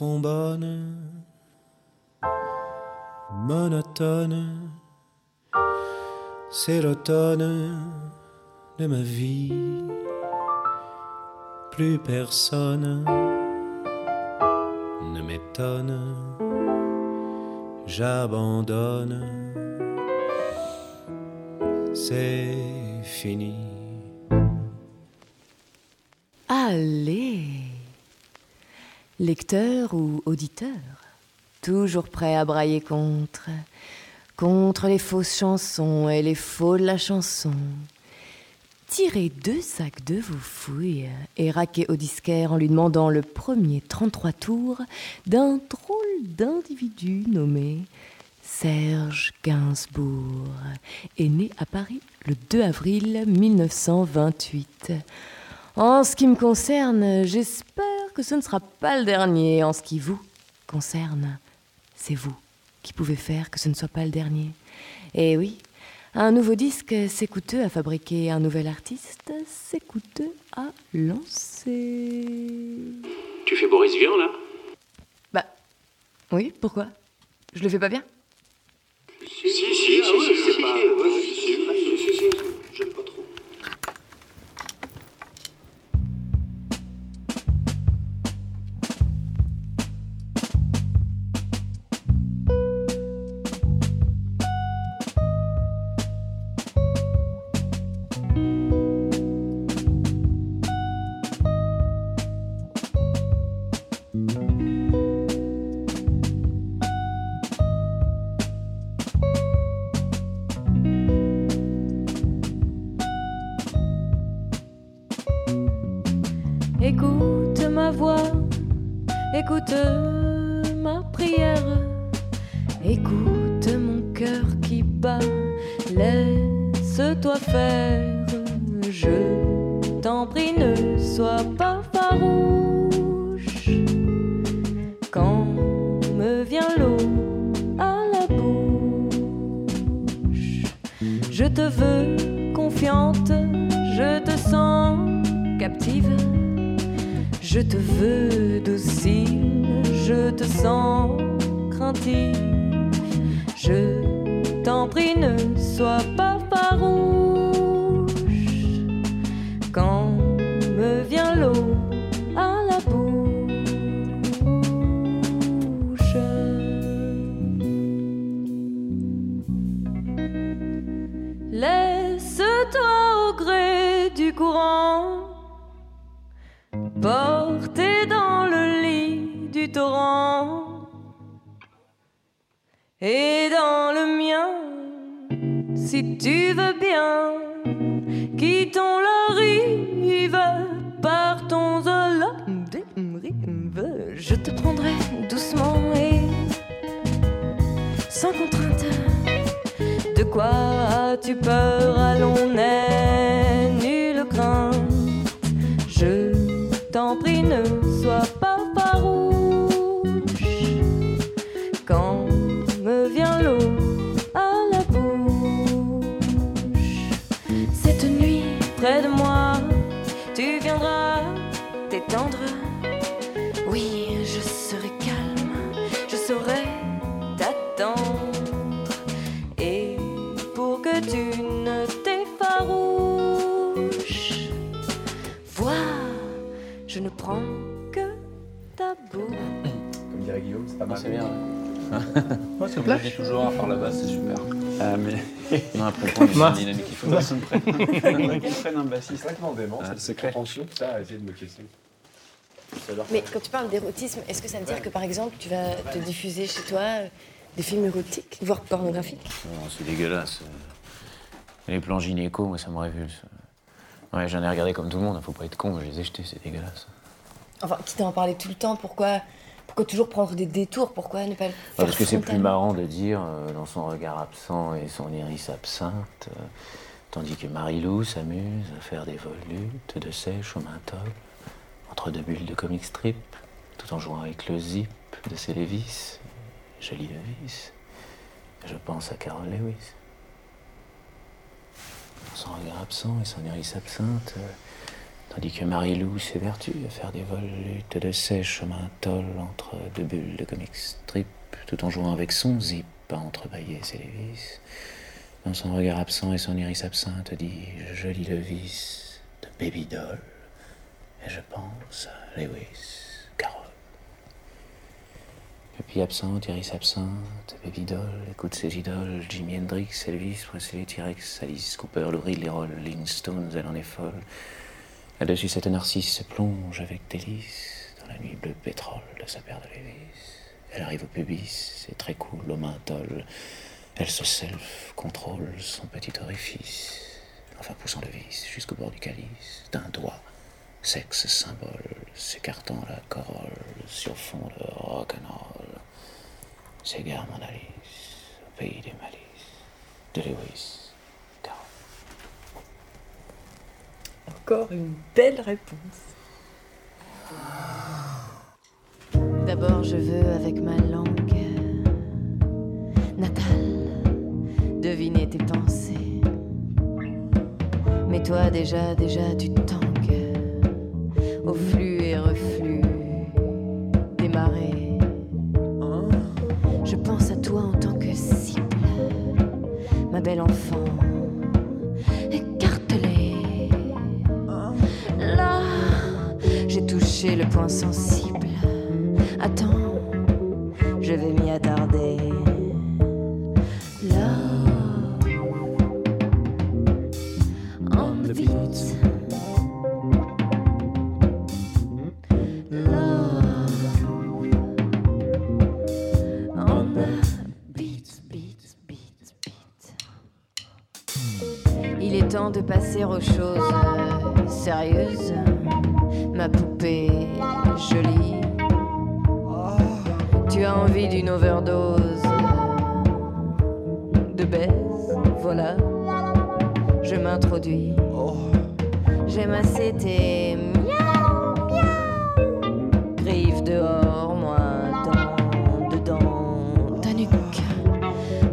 D: Trombone, monotone, c'est l'automne de ma vie. Plus personne ne m'étonne, j'abandonne, c'est fini.
H: Allez Lecteur ou auditeur Toujours prêt à brailler contre Contre les fausses chansons et les faux de la chanson Tirez deux sacs de vos fouilles et raquez au disquaire en lui demandant le premier 33 tours d'un drôle d'individu nommé Serge Gainsbourg, est né à Paris le 2 avril 1928. En ce qui me concerne, j'espère que ce ne sera pas le dernier. En ce qui vous concerne, c'est vous qui pouvez faire que ce ne soit pas le dernier. Et oui, un nouveau disque, c'est coûteux à fabriquer. Un nouvel artiste, c'est coûteux à lancer.
C: Tu fais Boris Vian, là
H: Bah, oui, pourquoi Je le fais pas bien
C: Si, si, si, si, si, c'est pas... J'aime pas trop.
H: Écoute écoute ma prière, écoute mon cœur qui bat, laisse-toi faire, je t'en prie, ne sois pas farouche. Quand me vient l'eau à la bouche, je te veux confiante, je te sens captive. Je te veux docile, je te sens craintif. Je t'en prie, ne sois pas farouche. Quand me vient l'eau à la bouche, laisse-toi au gré du courant. Dans le lit du torrent et dans le mien, si tu veux bien, quittons la rive, partons à la rive. Je te prendrai doucement et sans contrainte. De quoi as-tu peur? Allons, n'aie nulle crainte. Je t'en prie, ne sois pas farouche. Quand me vient l'eau à la bouche, cette nuit près de moi,
I: dynamique, il faut
J: qu'on prenne un bassiste.
E: C'est non,
J: dément,
I: Ah,
J: c'est
I: secret.
J: Attention, ça, de me questionner.
H: Mais quand tu parles d'érotisme, est-ce que ça veut dire que par exemple tu vas te diffuser chez toi euh, des films érotiques, voire pornographiques?
I: Non, c'est dégueulasse. Les plans gynéco, moi, ça me révulse. Ouais, j'en ai regardé comme tout le monde, faut pas être con, je les ai jetés, c'est dégueulasse.
H: Enfin, quitte à en parler tout le temps, pourquoi, pourquoi toujours prendre des détours? Pourquoi ne pas le faire
I: Ouais, parce que c'est plus marrant de dire, euh, dans son regard absent et son iris absinthe, euh, tandis que Marie-Lou s'amuse à faire des volutes de sèche au menthol, entre deux bulles de comic strip, tout en jouant avec le zip de ses Lévis, joli Lévis. Je pense à Carol Lewis. Dans son regard absent et son iris absinthe, euh, tandis que Marie-Lou s'évertue à faire des volutes de sèche au menthol entre deux bulles de comic strip, tout en jouant avec son zip à entrebâiller ses Lévis. Dans son regard absent et son iris absinthe, dit joli Levis de Baby Doll. Et je pense à Lewis, Carol. Puis absente, iris absinte, Baby Doll, écoute ses idoles, Jimi Hendrix, Elvis, Presley, T-Rex, Alice Cooper, Lou Reed, les Rolling Stones, elle en est folle. Là-dessus, cette narcisse se plonge avec délice dans la nuit bleue pétrole de sa paire de Lévis. Elle arrive au pubis, c'est très cool, au menthol. Elle se self-contrôle son petit orifice, enfin poussant le vis jusqu'au bord du calice, d'un doigt, sexe symbole, s'écartant la corolle sur fond de rock'n'roll. S'égare mon Alice, au pays des malices, de Lewis.
H: Encore une belle réponse. D'abord, je veux, avec ma langue natale, deviner tes pensées. Mais toi, déjà, déjà, tu tangues au flux et reflux des marées. Je pense à toi en tant que cible, ma belle enfant, touché le point sensible. Attends, je vais m'y attarder. Là, on the beat. Love on the beat, beat, beat, beat. Il est temps de passer aux choses euh, sérieuses. Ma poupée jolie. Tu as envie d'une overdose de baise, voilà. Je m'introduis. J'aime assez tes miaou, miaou. Griffes dehors, moi dans, dedans, ta nuque.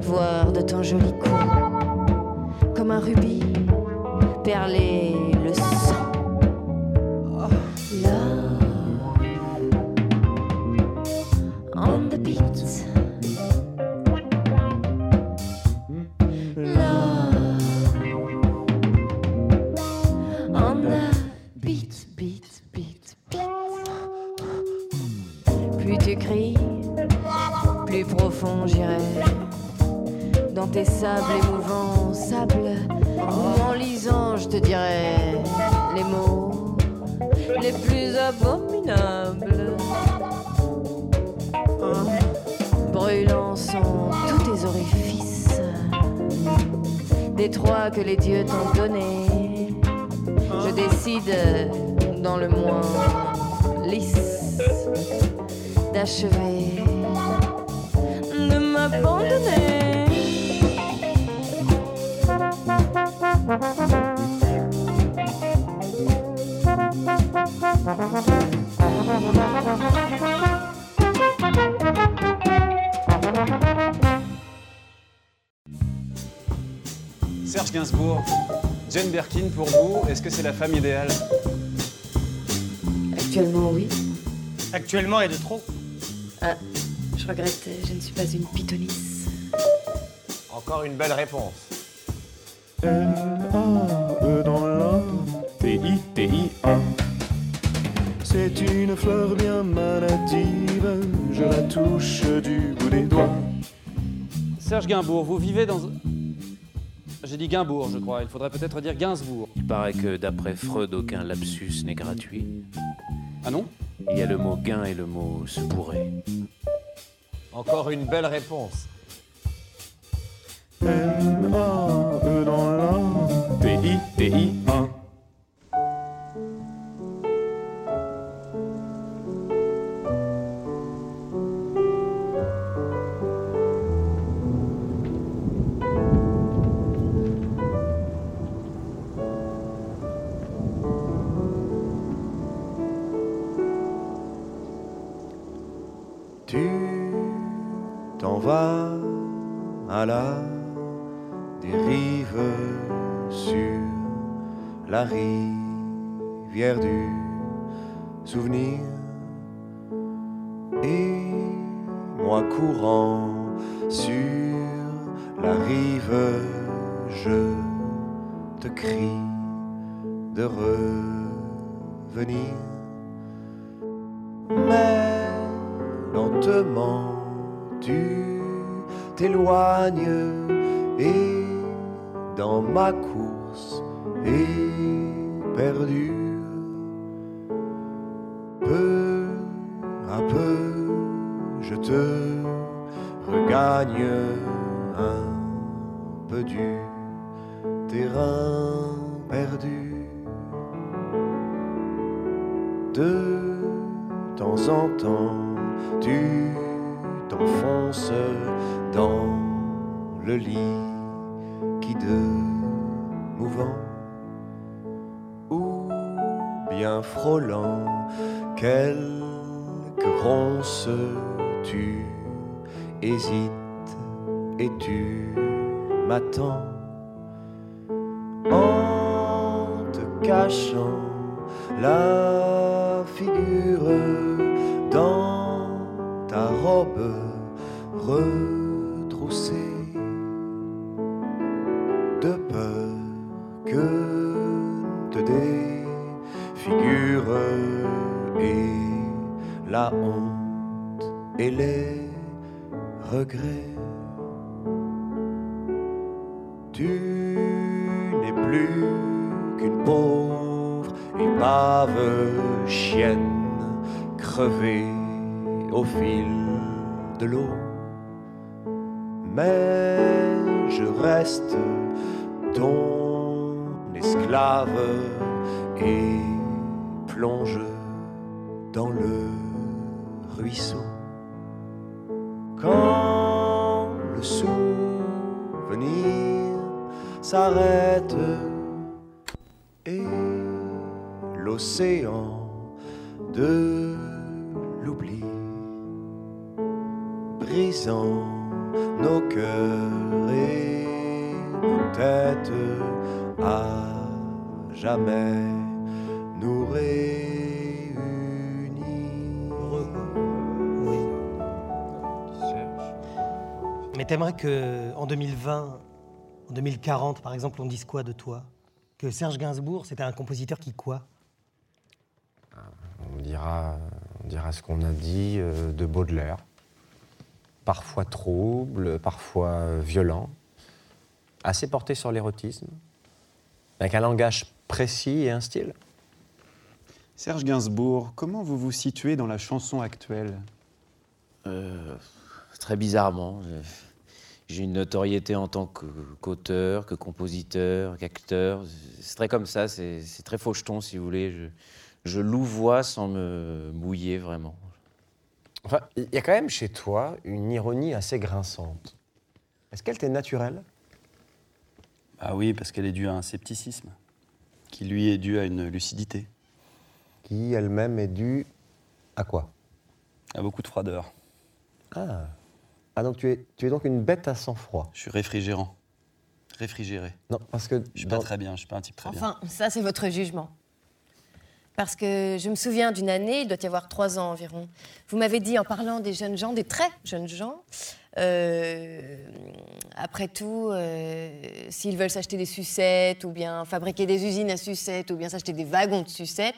H: Voir de ton joli cou, comme un rubis, perler tes sables émouvants, sables, où en lisant je te dirai les mots les plus abominables. Brûlant sont tous tes orifices, des trois que les dieux t'ont donnés. Je décide, dans le moins lisse, d'achever de m'abandonner.
E: Serge Gainsbourg, Jane Birkin pour vous, est-ce que c'est la femme idéale?
H: Actuellement, oui.
K: Actuellement et de trop.
H: Ah, je regrette, je ne suis pas une pythonisse.
L: Encore une belle réponse.
G: L-A-E dans la T-I-T-I-A. C'est une fleur bien maladive, je la touche du bout des doigts.
E: Serge Gainsbourg, vous vivez dans... J'ai dit Gainsbourg, je crois. Il faudrait peut-être dire Gainsbourg.
B: Il paraît que d'après Freud, aucun lapsus n'est gratuit.
E: Ah non?
B: Il y a le mot gain et le mot se pourrait.
L: Encore une belle réponse.
G: La T-I-T-I-A. Tu je te crie de revenir. Mais lentement tu t'éloignes et dans ma course éperdue peu à peu je te regagne un peu du terrain perdu de temps en temps tu t'enfonces dans le lit qui de mouvant ou bien frôlant quelques ronces tu hésites et tu m'attends cachant la figure dans ta robe retroussée de peur que te défigure et la honte et les regrets. Chienne crevée au fil de l'eau. Mais je reste ton esclave et plonge dans le ruisseau. Quand le souvenir s'arrête l'océan de l'oubli brisant nos cœurs et nos têtes à jamais nous réunit.
D: Mais t'aimerais que en 2020, en 2040 par exemple, on dise quoi de toi? Que Serge Gainsbourg, c'était un compositeur qui quoi?
M: On dira, on dira ce qu'on a dit euh, de Baudelaire. Parfois trouble, parfois violent, assez porté sur l'érotisme, avec un langage précis et un style.
J: Serge Gainsbourg, comment vous vous situez dans la chanson actuelle?
B: Euh, très bizarrement. J'ai une notoriété en tant que- qu'auteur, que compositeur, qu'acteur. C'est très comme ça, c'est c'est très faucheton si vous voulez. Je, je louvoie sans me mouiller vraiment.
M: Enfin, il y a quand même chez toi une ironie assez grinçante. Est-ce qu'elle t'est naturelle?
J: Ah oui, parce qu'elle est due à un scepticisme, qui lui est dû à une lucidité.
M: Qui elle-même est due à quoi?
J: À beaucoup de froideur.
M: Ah. Ah, donc tu es, tu es donc une bête à sang-froid.
J: Je suis réfrigérant. Réfrigéré.
M: Non, parce que.
J: Je suis pas très bien, je suis pas un type très bien.
K: Enfin, ça, c'est votre jugement. Parce que je me souviens d'une année, il doit y avoir trois ans environ. Vous m'avez dit, en parlant des jeunes gens, des très jeunes gens, euh, après tout, euh, s'ils veulent s'acheter des sucettes, ou bien fabriquer des usines à sucettes, ou bien s'acheter des wagons de sucettes,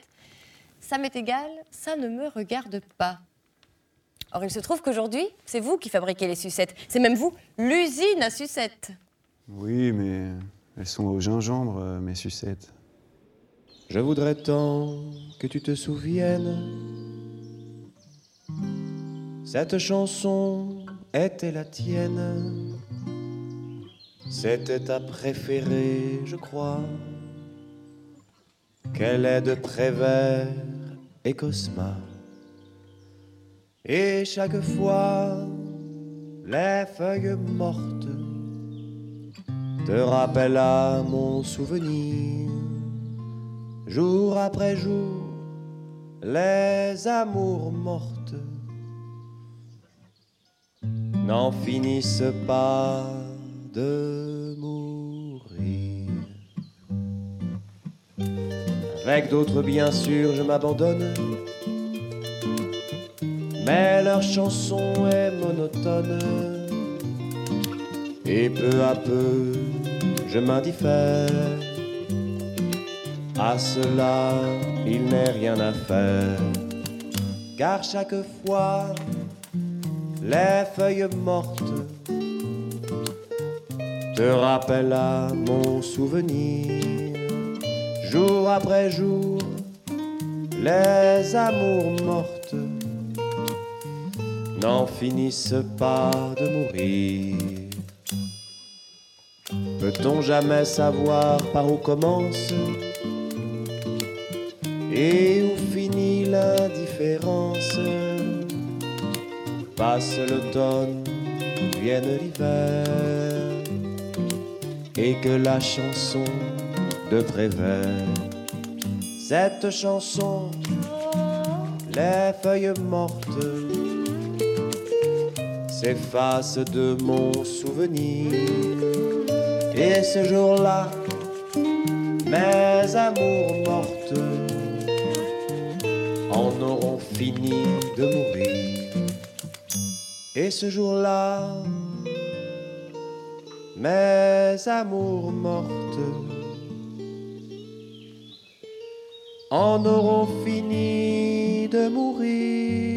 K: ça m'est égal, ça ne me regarde pas. Or, il se trouve qu'aujourd'hui, c'est vous qui fabriquez les sucettes. C'est même vous, l'usine à sucettes.
J: Oui, mais elles sont au gingembre, euh, mes sucettes.
G: Je voudrais tant que tu te souviennes Cette chanson était la tienne. C'était ta préférée, je crois. Qu'elle est de Prévert et Cosma. Et chaque fois, les feuilles mortes te rappellent à mon souvenir. Jour après jour, les amours mortes n'en finissent pas de mourir. Avec d'autres, bien sûr, je m'abandonne. Mais leur chanson est monotone. Et peu à peu, je m'indiffère. À cela, il n'est rien à faire. Car chaque fois, les feuilles mortes te rappellent à mon souvenir. Jour après jour, les amours mortes n'en finissent pas de mourir. Peut-on jamais savoir par où commence et où finit l'indifférence Passe l'automne, vienne l'hiver, et que la chanson de Prévert, cette chanson, les feuilles mortes, s'effacent de mon souvenir, et ce jour-là, mes amours mortes en auront fini de mourir. Et ce jour-là, mes amours mortes en auront fini de mourir.